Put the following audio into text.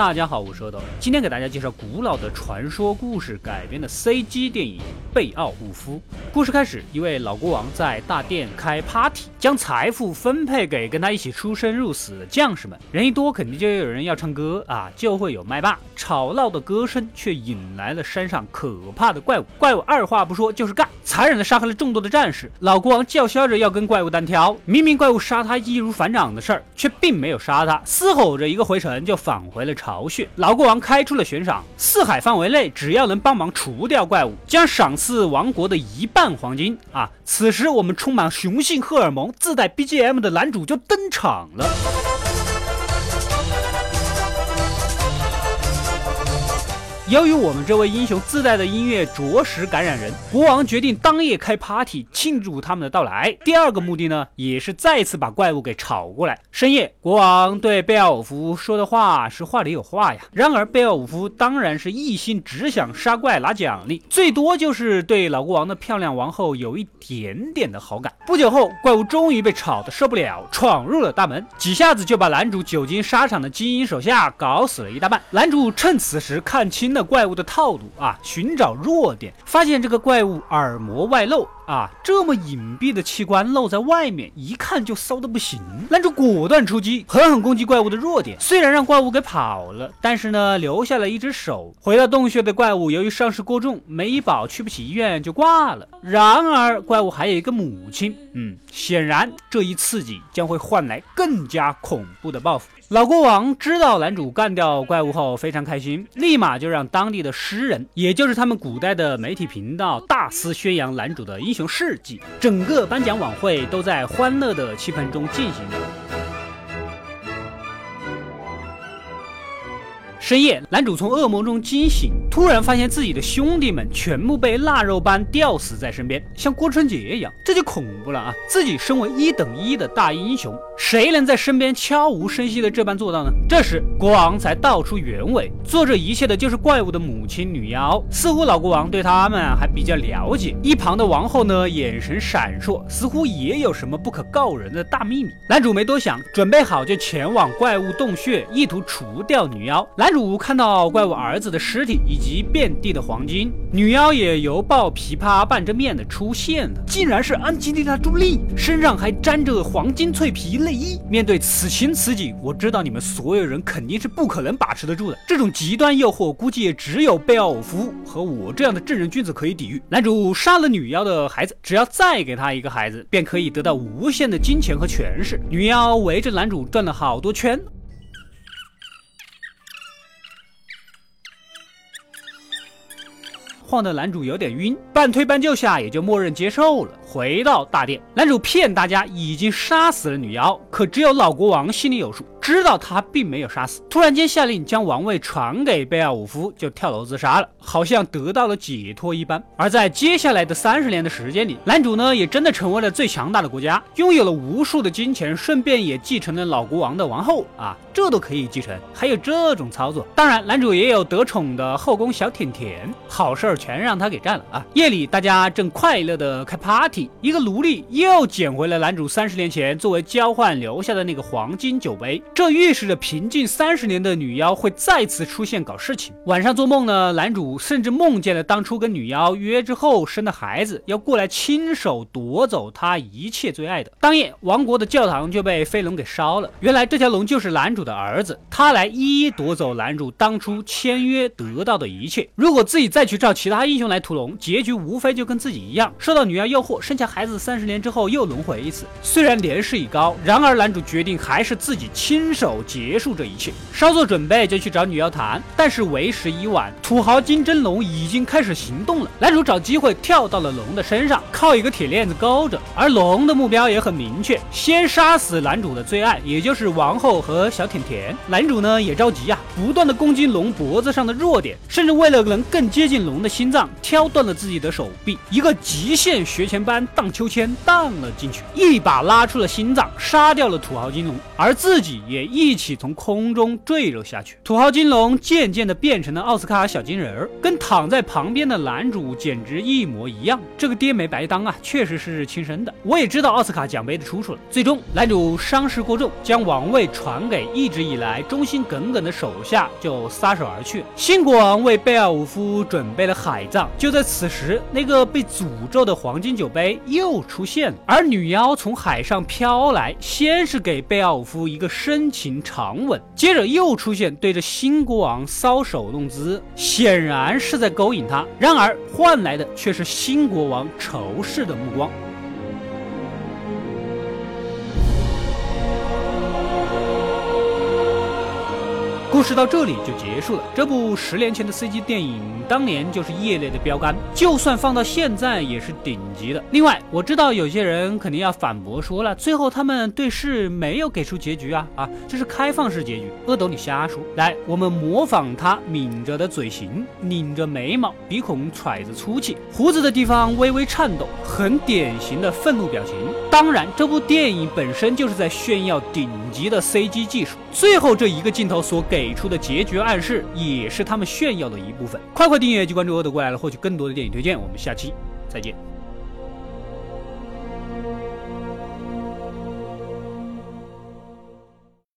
大家好，我是阿斗，今天给大家介绍古老的传说故事改编的 CG 电影《贝奥武夫》。故事开始，一位老国王在大殿开 party，将财富分配给跟他一起出生入死的将士们。人一多，肯定就有人要唱歌啊，就会有麦霸。吵闹的歌声却引来了山上可怕的怪物。怪物二话不说就是干，残忍的杀害了众多的战士。老国王叫嚣着要跟怪物单挑，明明怪物杀他易如反掌的事儿，却并没有杀他，嘶吼着一个回城就返回了巢穴。老国王开出了悬赏，四海范围内只要能帮忙除掉怪物，将赏赐王国的一半黄金。啊！此时我们充满雄性荷尔蒙、自带 BGM 的男主就登场了。由于我们这位英雄自带的音乐着实感染人，国王决定当夜开 party 庆祝他们的到来。第二个目的呢，也是再次把怪物给吵过来。深夜，国王对贝奥武夫说的话是话里有话呀。然而贝奥武夫当然是一心只想杀怪拿奖励，最多就是对老国王的漂亮王后有一点点的好感。不久后，怪物终于被吵得受不了，闯入了大门，几下子就把男主久经沙场的精英手下搞死了一大半。男主趁此时看清了。怪物的套路啊，寻找弱点，发现这个怪物耳膜外露。啊，这么隐蔽的器官露在外面，一看就骚的不行。男主果断出击，狠狠攻击怪物的弱点。虽然让怪物给跑了，但是呢，留下了一只手。回到洞穴的怪物，由于伤势过重，没医保，去不起医院，就挂了。然而，怪物还有一个母亲。嗯，显然这一刺激将会换来更加恐怖的报复。老国王知道男主干掉怪物后非常开心，立马就让当地的诗人，也就是他们古代的媒体频道，大肆宣扬男主的英雄。事迹，整个颁奖晚会都在欢乐的气氛中进行着。深夜，男主从噩梦中惊醒，突然发现自己的兄弟们全部被腊肉般吊死在身边，像过春节一样，这就恐怖了啊！自己身为一等一的大英雄，谁能在身边悄无声息的这般做到呢？这时，国王才道出原委，做这一切的就是怪物的母亲女妖。似乎老国王对他们还比较了解。一旁的王后呢，眼神闪烁，似乎也有什么不可告人的大秘密。男主没多想，准备好就前往怪物洞穴，意图除掉女妖。男。主主看到怪物儿子的尸体以及遍地的黄金，女妖也犹抱琵琶半遮面的出现了，竟然是安吉丽娜·朱莉，身上还沾着黄金脆皮内衣。面对此情此景，我知道你们所有人肯定是不可能把持得住的。这种极端诱惑，估计也只有贝奥夫和我这样的正人君子可以抵御。男主杀了女妖的孩子，只要再给他一个孩子，便可以得到无限的金钱和权势。女妖围着男主转了好多圈。晃的男主有点晕，半推半就下，也就默认接受了。回到大殿，男主骗大家已经杀死了女妖，可只有老国王心里有数。知道他并没有杀死，突然间下令将王位传给贝尔武夫，就跳楼自杀了，好像得到了解脱一般。而在接下来的三十年的时间里，男主呢也真的成为了最强大的国家，拥有了无数的金钱，顺便也继承了老国王的王后啊，这都可以继承，还有这种操作。当然，男主也有得宠的后宫小甜甜，好事儿全让他给占了啊。夜里，大家正快乐的开 party，一个奴隶又捡回了男主三十年前作为交换留下的那个黄金酒杯。这预示着平静三十年的女妖会再次出现搞事情。晚上做梦呢，男主甚至梦见了当初跟女妖约之后生的孩子要过来亲手夺走他一切最爱的。当夜，王国的教堂就被飞龙给烧了。原来这条龙就是男主的儿子，他来一一夺走男主当初签约得到的一切。如果自己再去找其他英雄来屠龙，结局无非就跟自己一样，受到女妖诱惑，生下孩子三十年之后又轮回一次。虽然年事已高，然而男主决定还是自己亲。手结束这一切，稍作准备就去找女妖谈，但是为时已晚，土豪金真龙已经开始行动了。男主找机会跳到了龙的身上，靠一个铁链子勾着，而龙的目标也很明确，先杀死男主的最爱，也就是王后和小甜甜。男主呢也着急呀，不断的攻击龙脖子上的弱点，甚至为了能更接近龙的心脏，挑断了自己的手臂，一个极限学前班荡秋千荡了进去，一把拉出了心脏，杀掉了土豪金龙，而自己也一起从空中坠落下去。土豪金龙渐渐的变成了奥斯卡小金人儿，跟躺在旁边的男主简直一模一样。这个爹没白当啊，确实是亲生的。我也知道奥斯卡奖杯的出处了。最终，男主伤势过重，将王位传给一直以来忠心耿耿的手下，就撒手而去。新国王为贝尔武夫准备了海葬。就在此时，那个被诅咒的黄金酒杯又出现了，而女妖从海上飘来，先是给贝奥夫一个深深情长吻，接着又出现对着新国王搔首弄姿，显然是在勾引他。然而换来的却是新国王仇视的目光。故事到这里就结束了。这部十年前的 CG 电影，当年就是业内的标杆，就算放到现在也是顶级的。另外，我知道有些人肯定要反驳说了，最后他们对视没有给出结局啊啊，这是开放式结局。阿斗，你瞎说！来，我们模仿他抿着的嘴型，拧着眉毛，鼻孔揣着粗气，胡子的地方微微颤抖，很典型的愤怒表情。当然，这部电影本身就是在炫耀顶级的 CG 技术。最后这一个镜头所给。给出的结局暗示也是他们炫耀的一部分。快快订阅及关注“我的过来了”，获取更多的电影推荐。我们下期再见。